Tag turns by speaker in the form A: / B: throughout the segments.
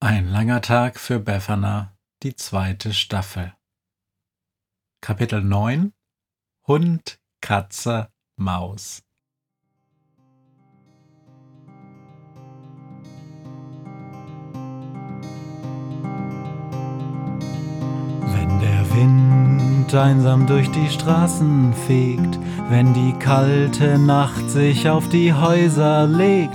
A: Ein langer Tag für Befana, die zweite Staffel. Kapitel 9 Hund, Katze, Maus.
B: Wenn der Wind einsam durch die Straßen fegt, wenn die kalte Nacht sich auf die Häuser legt,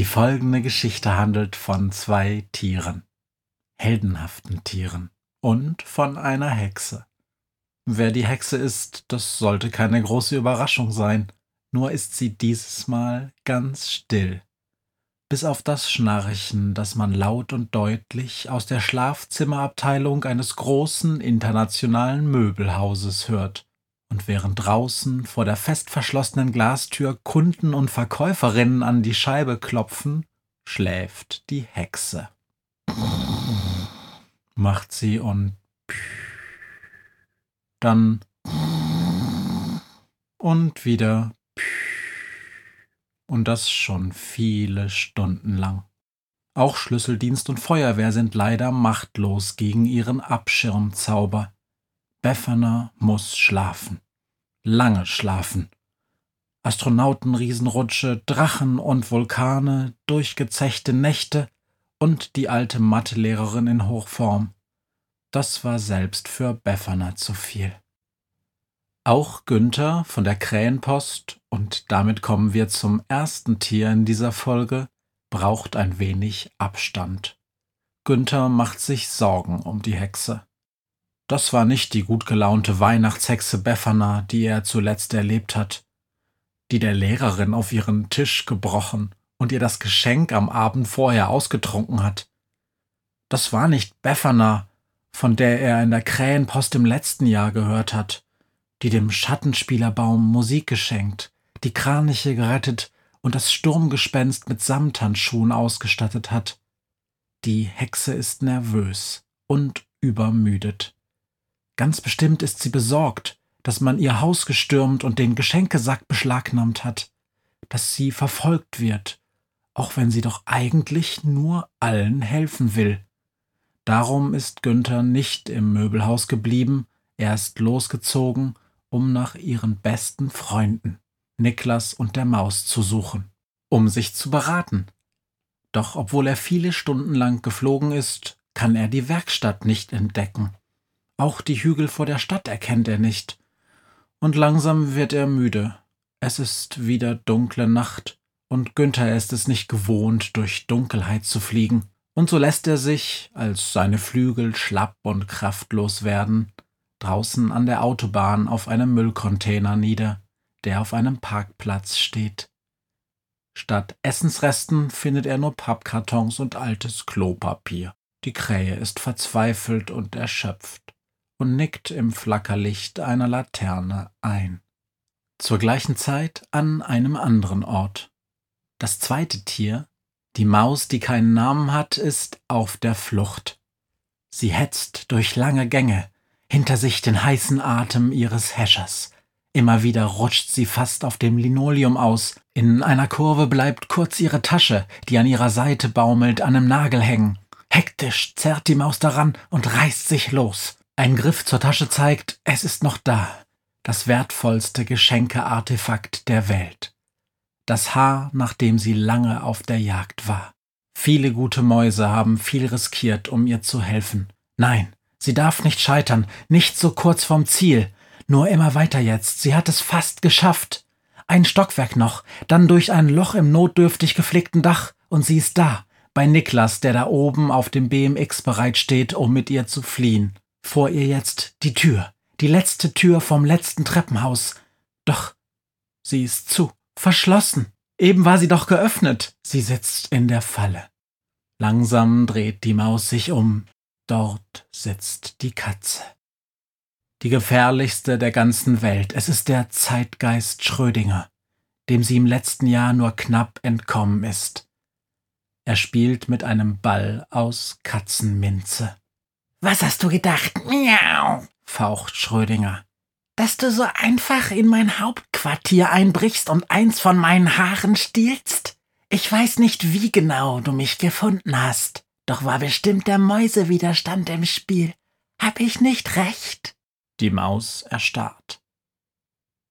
A: Die folgende Geschichte handelt von zwei Tieren, heldenhaften Tieren und von einer Hexe. Wer die Hexe ist, das sollte keine große Überraschung sein, nur ist sie dieses Mal ganz still. Bis auf das Schnarchen, das man laut und deutlich aus der Schlafzimmerabteilung eines großen internationalen Möbelhauses hört und während draußen vor der fest verschlossenen Glastür Kunden und Verkäuferinnen an die Scheibe klopfen, schläft die Hexe. Macht sie und dann und wieder und das schon viele Stunden lang. Auch Schlüsseldienst und Feuerwehr sind leider machtlos gegen ihren Abschirmzauber. Befana muss schlafen. Lange schlafen. Astronautenriesenrutsche, Drachen und Vulkane, durchgezechte Nächte und die alte Mathelehrerin in Hochform. Das war selbst für Befana zu viel. Auch Günther von der Krähenpost, und damit kommen wir zum ersten Tier in dieser Folge, braucht ein wenig Abstand. Günther macht sich Sorgen um die Hexe. Das war nicht die gut gelaunte Weihnachtshexe Befana, die er zuletzt erlebt hat, die der Lehrerin auf ihren Tisch gebrochen und ihr das Geschenk am Abend vorher ausgetrunken hat. Das war nicht Befana, von der er in der Krähenpost im letzten Jahr gehört hat, die dem Schattenspielerbaum Musik geschenkt, die Kraniche gerettet und das Sturmgespenst mit Samthandschuhen ausgestattet hat. Die Hexe ist nervös und übermüdet. Ganz bestimmt ist sie besorgt, dass man ihr Haus gestürmt und den Geschenkesack beschlagnahmt hat, dass sie verfolgt wird, auch wenn sie doch eigentlich nur allen helfen will. Darum ist Günther nicht im Möbelhaus geblieben, er ist losgezogen, um nach ihren besten Freunden, Niklas und der Maus, zu suchen, um sich zu beraten. Doch obwohl er viele Stunden lang geflogen ist, kann er die Werkstatt nicht entdecken. Auch die Hügel vor der Stadt erkennt er nicht. Und langsam wird er müde. Es ist wieder dunkle Nacht, und Günther ist es nicht gewohnt, durch Dunkelheit zu fliegen. Und so lässt er sich, als seine Flügel schlapp und kraftlos werden, draußen an der Autobahn auf einem Müllcontainer nieder, der auf einem Parkplatz steht. Statt Essensresten findet er nur Pappkartons und altes Klopapier. Die Krähe ist verzweifelt und erschöpft und nickt im Flackerlicht einer Laterne ein. Zur gleichen Zeit an einem anderen Ort. Das zweite Tier, die Maus, die keinen Namen hat, ist auf der Flucht. Sie hetzt durch lange Gänge, hinter sich den heißen Atem ihres Häschers. Immer wieder rutscht sie fast auf dem Linoleum aus. In einer Kurve bleibt kurz ihre Tasche, die an ihrer Seite baumelt, an einem Nagel hängen. Hektisch zerrt die Maus daran und reißt sich los. Ein Griff zur Tasche zeigt, es ist noch da, das wertvollste Geschenkeartefakt der Welt. das Haar, nach dem sie lange auf der Jagd war. Viele gute Mäuse haben viel riskiert, um ihr zu helfen. Nein, sie darf nicht scheitern, nicht so kurz vom Ziel. Nur immer weiter jetzt, sie hat es fast geschafft. Ein Stockwerk noch, dann durch ein Loch im notdürftig geflickten Dach, und sie ist da, bei Niklas, der da oben auf dem BMX bereitsteht, um mit ihr zu fliehen. Vor ihr jetzt die Tür, die letzte Tür vom letzten Treppenhaus. Doch sie ist zu, verschlossen. Eben war sie doch geöffnet. Sie sitzt in der Falle. Langsam dreht die Maus sich um. Dort sitzt die Katze. Die gefährlichste der ganzen Welt. Es ist der Zeitgeist Schrödinger, dem sie im letzten Jahr nur knapp entkommen ist. Er spielt mit einem Ball aus Katzenminze.
C: Was hast du gedacht? Miau, faucht Schrödinger. Dass du so einfach in mein Hauptquartier einbrichst und eins von meinen Haaren stiehlst? Ich weiß nicht, wie genau du mich gefunden hast, doch war bestimmt der Mäusewiderstand im Spiel. Hab ich nicht recht?
A: Die Maus erstarrt.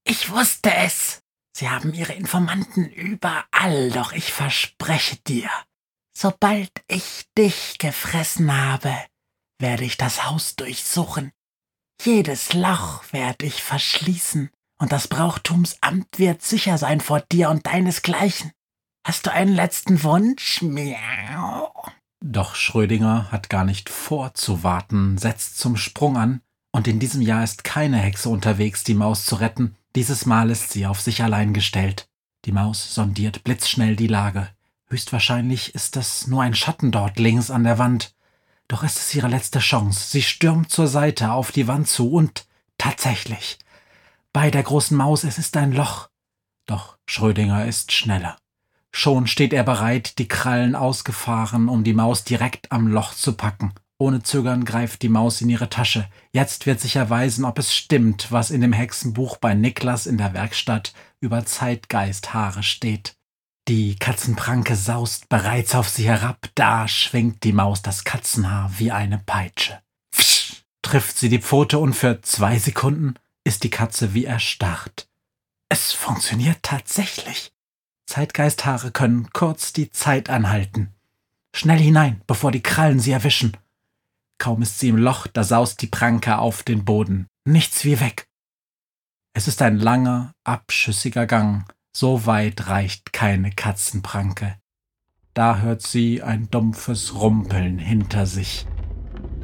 C: Ich wusste es. Sie haben ihre Informanten überall, doch ich verspreche dir, sobald ich dich gefressen habe, werde ich das Haus durchsuchen. Jedes Loch werde ich verschließen, und das Brauchtumsamt wird sicher sein vor dir und deinesgleichen. Hast du einen letzten Wunsch? Miau.
A: Doch Schrödinger hat gar nicht vorzuwarten, setzt zum Sprung an und in diesem Jahr ist keine Hexe unterwegs, die Maus zu retten. Dieses Mal ist sie auf sich allein gestellt. Die Maus sondiert blitzschnell die Lage. Höchstwahrscheinlich ist das nur ein Schatten dort links an der Wand. Doch ist es ihre letzte Chance. Sie stürmt zur Seite auf die Wand zu und tatsächlich. Bei der großen Maus, es ist ein Loch. Doch Schrödinger ist schneller. Schon steht er bereit, die Krallen ausgefahren, um die Maus direkt am Loch zu packen. Ohne Zögern greift die Maus in ihre Tasche. Jetzt wird sich erweisen, ob es stimmt, was in dem Hexenbuch bei Niklas in der Werkstatt über Zeitgeisthaare steht. Die Katzenpranke saust bereits auf sie herab, da schwingt die Maus das Katzenhaar wie eine Peitsche. Psch, trifft sie die Pfote und für zwei Sekunden ist die Katze wie erstarrt. Es funktioniert tatsächlich. Zeitgeisthaare können kurz die Zeit anhalten. Schnell hinein, bevor die Krallen sie erwischen. Kaum ist sie im Loch, da saust die Pranke auf den Boden. Nichts wie weg. Es ist ein langer, abschüssiger Gang. So weit reicht keine Katzenpranke. Da hört sie ein dumpfes Rumpeln hinter sich.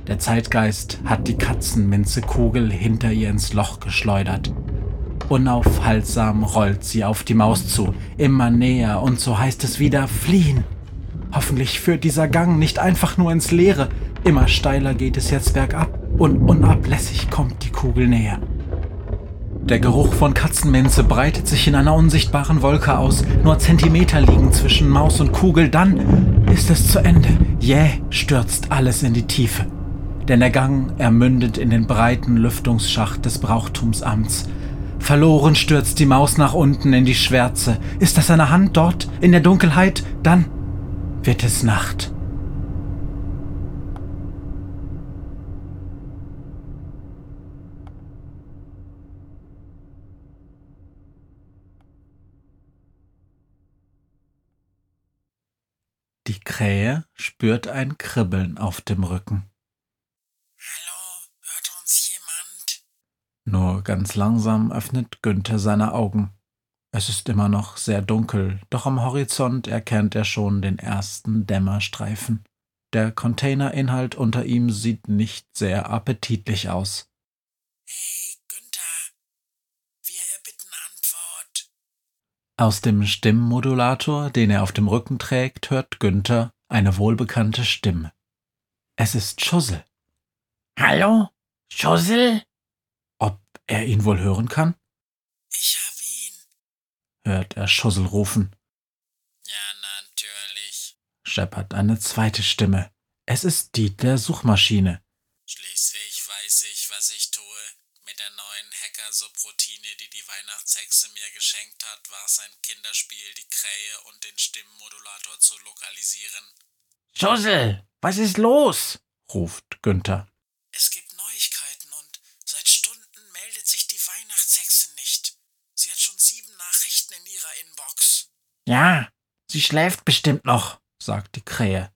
A: Der Zeitgeist hat die Katzenminzekugel hinter ihr ins Loch geschleudert. Unaufhaltsam rollt sie auf die Maus zu, immer näher, und so heißt es wieder fliehen. Hoffentlich führt dieser Gang nicht einfach nur ins Leere, Immer steiler geht es jetzt bergab und unablässig kommt die Kugel näher. Der Geruch von Katzenminze breitet sich in einer unsichtbaren Wolke aus. Nur Zentimeter liegen zwischen Maus und Kugel, dann ist es zu Ende. Jäh stürzt alles in die Tiefe. Denn der Gang ermündet in den breiten Lüftungsschacht des Brauchtumsamts. Verloren stürzt die Maus nach unten in die Schwärze. Ist das eine Hand dort in der Dunkelheit? Dann wird es Nacht. Die Krähe spürt ein Kribbeln auf dem Rücken.
C: Hallo, hört uns jemand?
A: Nur ganz langsam öffnet Günther seine Augen. Es ist immer noch sehr dunkel, doch am Horizont erkennt er schon den ersten Dämmerstreifen. Der Containerinhalt unter ihm sieht nicht sehr appetitlich aus.
C: Hey, Günther, wir erbitten Antwort.
A: Aus dem Stimmmodulator, den er auf dem Rücken trägt, hört Günther eine wohlbekannte Stimme. Es ist Schussel.
C: Hallo? Schussel?
A: Ob er ihn wohl hören kann?
C: Ich hab ihn.
A: hört er Schussel rufen.
C: Ja, natürlich.
A: scheppert eine zweite Stimme. Es ist die der Suchmaschine.
C: Schließlich weiß ich, was ich tue. Mit der neuen Hacker-Subroutine, die die Weihnachtshexe geschenkt hat, war es ein Kinderspiel, die Krähe und den Stimmmodulator zu lokalisieren.
B: Schussel, was ist los?
A: ruft Günther.
C: Es gibt Neuigkeiten und seit Stunden meldet sich die Weihnachtshexe nicht. Sie hat schon sieben Nachrichten in ihrer Inbox. Ja, sie schläft bestimmt noch, sagt die Krähe.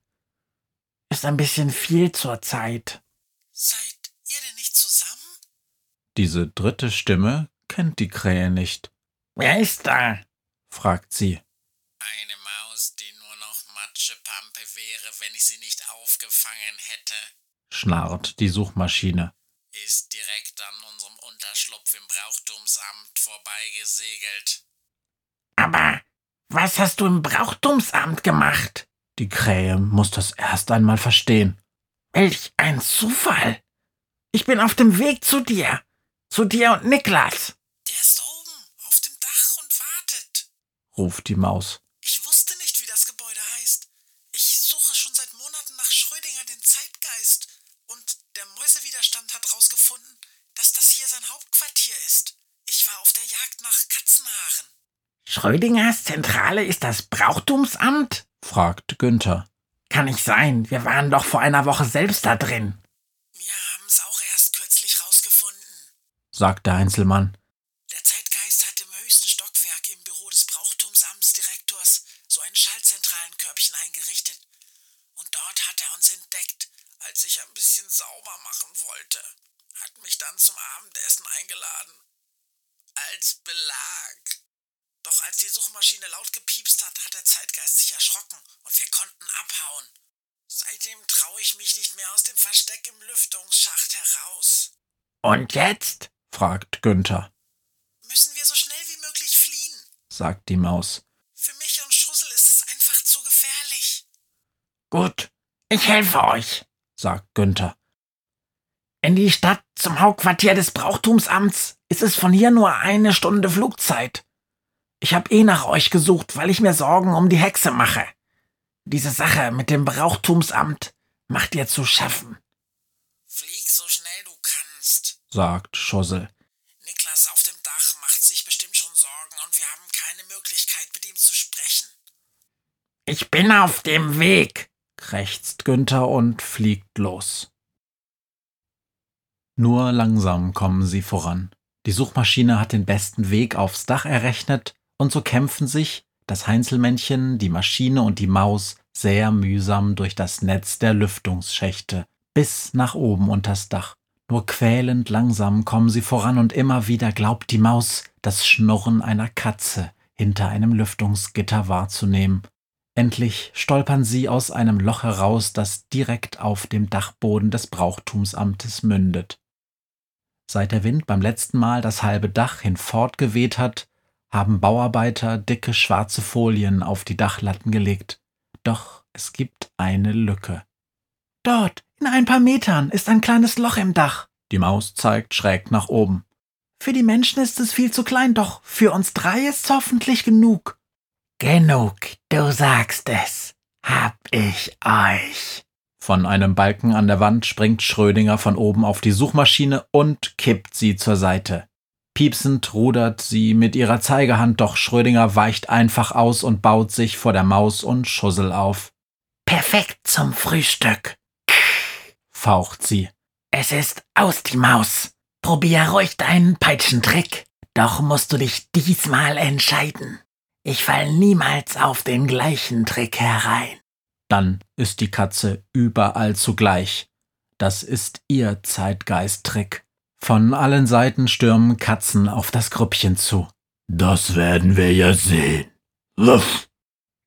C: Ist ein bisschen viel zur Zeit.
D: Seid ihr denn nicht zusammen?
A: Diese dritte Stimme kennt die Krähe nicht.
C: Wer ist da?
A: fragt sie.
D: Eine Maus, die nur noch Matschepampe wäre, wenn ich sie nicht aufgefangen hätte,
A: schnarrt die Suchmaschine.
D: ist direkt an unserem Unterschlupf im Brauchtumsamt vorbeigesegelt.
C: Aber was hast du im Brauchtumsamt gemacht?
A: Die Krähe muss das erst einmal verstehen.
C: Welch ein Zufall. Ich bin auf dem Weg zu dir. Zu dir und Niklas.
D: Der ist oben, auf dem Dach und wartet.
A: Ruft die Maus.
D: Ich wusste nicht, wie das Gebäude heißt. Ich suche schon seit Monaten nach Schrödinger, den Zeitgeist. Und der Mäusewiderstand hat herausgefunden, dass das hier sein Hauptquartier ist. Ich war auf der Jagd nach Katzenhaaren.
C: Schrödingers Zentrale ist das Brauchtumsamt?
A: fragt Günther.
C: Kann nicht sein. Wir waren doch vor einer Woche selbst da drin.
D: Wir haben es auch erst kürzlich rausgefunden.
A: sagt der Einzelmann.
D: Der Zeitgeist hat im höchsten Stockwerk im Büro des Brauchtumsamtsdirektors so ein Schaltzentralenkörbchen eingerichtet. Und dort hat er uns entdeckt, als ich ein bisschen sauber machen wollte. Hat mich dann zum Abendessen eingeladen. Als Belag. Doch als die Suchmaschine laut gepiepst hat, hat der Zeitgeist sich erschrocken und wir konnten abhauen. Seitdem traue ich mich nicht mehr aus dem Versteck im Lüftungsschacht heraus.
C: Und jetzt?
A: fragt Günther,
D: Müssen wir so schnell wie möglich fliehen?
A: sagt die Maus.
D: Für mich und Schussel ist es einfach zu gefährlich.
C: Gut. Ich helfe euch.
A: sagt Günther.
C: In die Stadt zum Hauptquartier des Brauchtumsamts ist es von hier nur eine Stunde Flugzeit. Ich habe eh nach euch gesucht, weil ich mir Sorgen um die Hexe mache. Diese Sache mit dem Brauchtumsamt macht ihr zu schaffen.
D: Flieg so schnell du kannst.
A: sagt Schossel.
D: Niklas auf dem Dach macht sich bestimmt schon Sorgen und wir haben keine Möglichkeit, mit ihm zu sprechen.
C: Ich bin auf dem Weg.
A: krächzt Günther und fliegt los. Nur langsam kommen sie voran. Die Suchmaschine hat den besten Weg aufs Dach errechnet, und so kämpfen sich das Heinzelmännchen, die Maschine und die Maus sehr mühsam durch das Netz der Lüftungsschächte bis nach oben unters Dach. Nur quälend langsam kommen sie voran und immer wieder glaubt die Maus, das Schnurren einer Katze hinter einem Lüftungsgitter wahrzunehmen. Endlich stolpern sie aus einem Loch heraus, das direkt auf dem Dachboden des Brauchtumsamtes mündet. Seit der Wind beim letzten Mal das halbe Dach hinfortgeweht hat, haben Bauarbeiter dicke schwarze Folien auf die Dachlatten gelegt. Doch es gibt eine Lücke.
C: Dort, in ein paar Metern, ist ein kleines Loch im Dach.
A: Die Maus zeigt schräg nach oben.
C: Für die Menschen ist es viel zu klein, doch für uns drei ist hoffentlich genug. Genug, du sagst es. Hab ich euch.
A: Von einem Balken an der Wand springt Schrödinger von oben auf die Suchmaschine und kippt sie zur Seite. Piepsend rudert sie mit ihrer Zeigehand, doch Schrödinger weicht einfach aus und baut sich vor der Maus und Schussel auf.
C: Perfekt zum Frühstück.
A: Faucht sie.
C: Es ist aus die Maus. Probier ruhig deinen Peitschentrick. Doch musst du dich diesmal entscheiden. Ich fall niemals auf den gleichen Trick herein.
A: Dann ist die Katze überall zugleich. Das ist ihr Zeitgeisttrick. Von allen Seiten stürmen Katzen auf das Grüppchen zu.
E: Das werden wir ja sehen. Luff.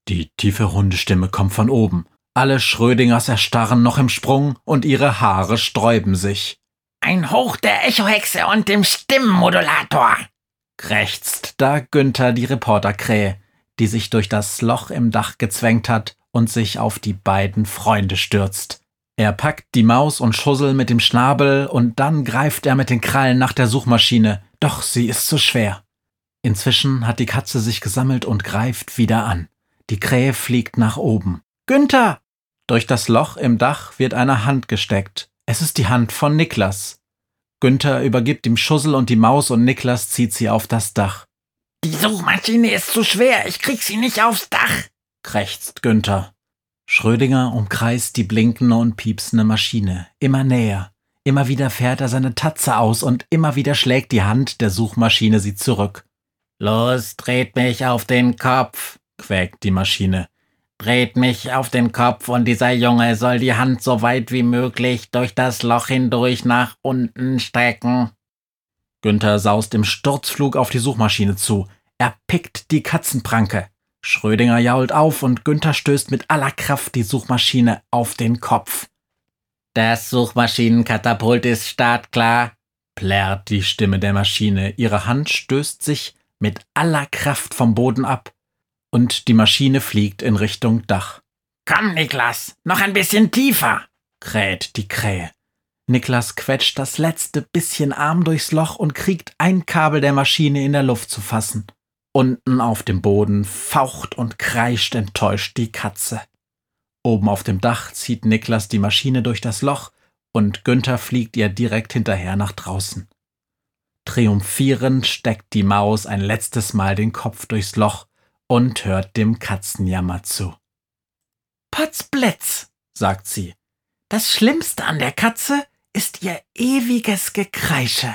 A: Die tiefe Hundestimme kommt von oben. Alle Schrödingers erstarren noch im Sprung und ihre Haare sträuben sich.
C: Ein Hoch der Echohexe und dem Stimmenmodulator.
A: Krächzt da Günther die Reporterkrähe, die sich durch das Loch im Dach gezwängt hat und sich auf die beiden Freunde stürzt. Er packt die Maus und Schussel mit dem Schnabel und dann greift er mit den Krallen nach der Suchmaschine, doch sie ist zu schwer. Inzwischen hat die Katze sich gesammelt und greift wieder an. Die Krähe fliegt nach oben. Günther! Durch das Loch im Dach wird eine Hand gesteckt. Es ist die Hand von Niklas. Günther übergibt ihm Schussel und die Maus und Niklas zieht sie auf das Dach.
C: Die Suchmaschine ist zu schwer. Ich krieg sie nicht aufs Dach.
A: krächzt Günther. Schrödinger umkreist die blinkende und piepsende Maschine. Immer näher. Immer wieder fährt er seine Tatze aus und immer wieder schlägt die Hand der Suchmaschine sie zurück.
C: Los, dreht mich auf den Kopf,
A: quäkt die Maschine.
C: Dreht mich auf den Kopf und dieser Junge soll die Hand so weit wie möglich durch das Loch hindurch nach unten strecken.
A: Günther saust im Sturzflug auf die Suchmaschine zu. Er pickt die Katzenpranke. Schrödinger jault auf und Günther stößt mit aller Kraft die Suchmaschine auf den Kopf.
C: Das Suchmaschinenkatapult ist startklar,
A: plärrt die Stimme der Maschine. Ihre Hand stößt sich mit aller Kraft vom Boden ab und die Maschine fliegt in Richtung Dach.
C: Komm, Niklas, noch ein bisschen tiefer,
A: kräht die Krähe. Niklas quetscht das letzte bisschen Arm durchs Loch und kriegt ein Kabel der Maschine in der Luft zu fassen. Unten auf dem Boden faucht und kreischt enttäuscht die Katze. Oben auf dem Dach zieht Niklas die Maschine durch das Loch und Günther fliegt ihr direkt hinterher nach draußen. Triumphierend steckt die Maus ein letztes Mal den Kopf durchs Loch und hört dem Katzenjammer zu.
C: Potzblitz, sagt sie. Das Schlimmste an der Katze ist ihr ewiges Gekreische.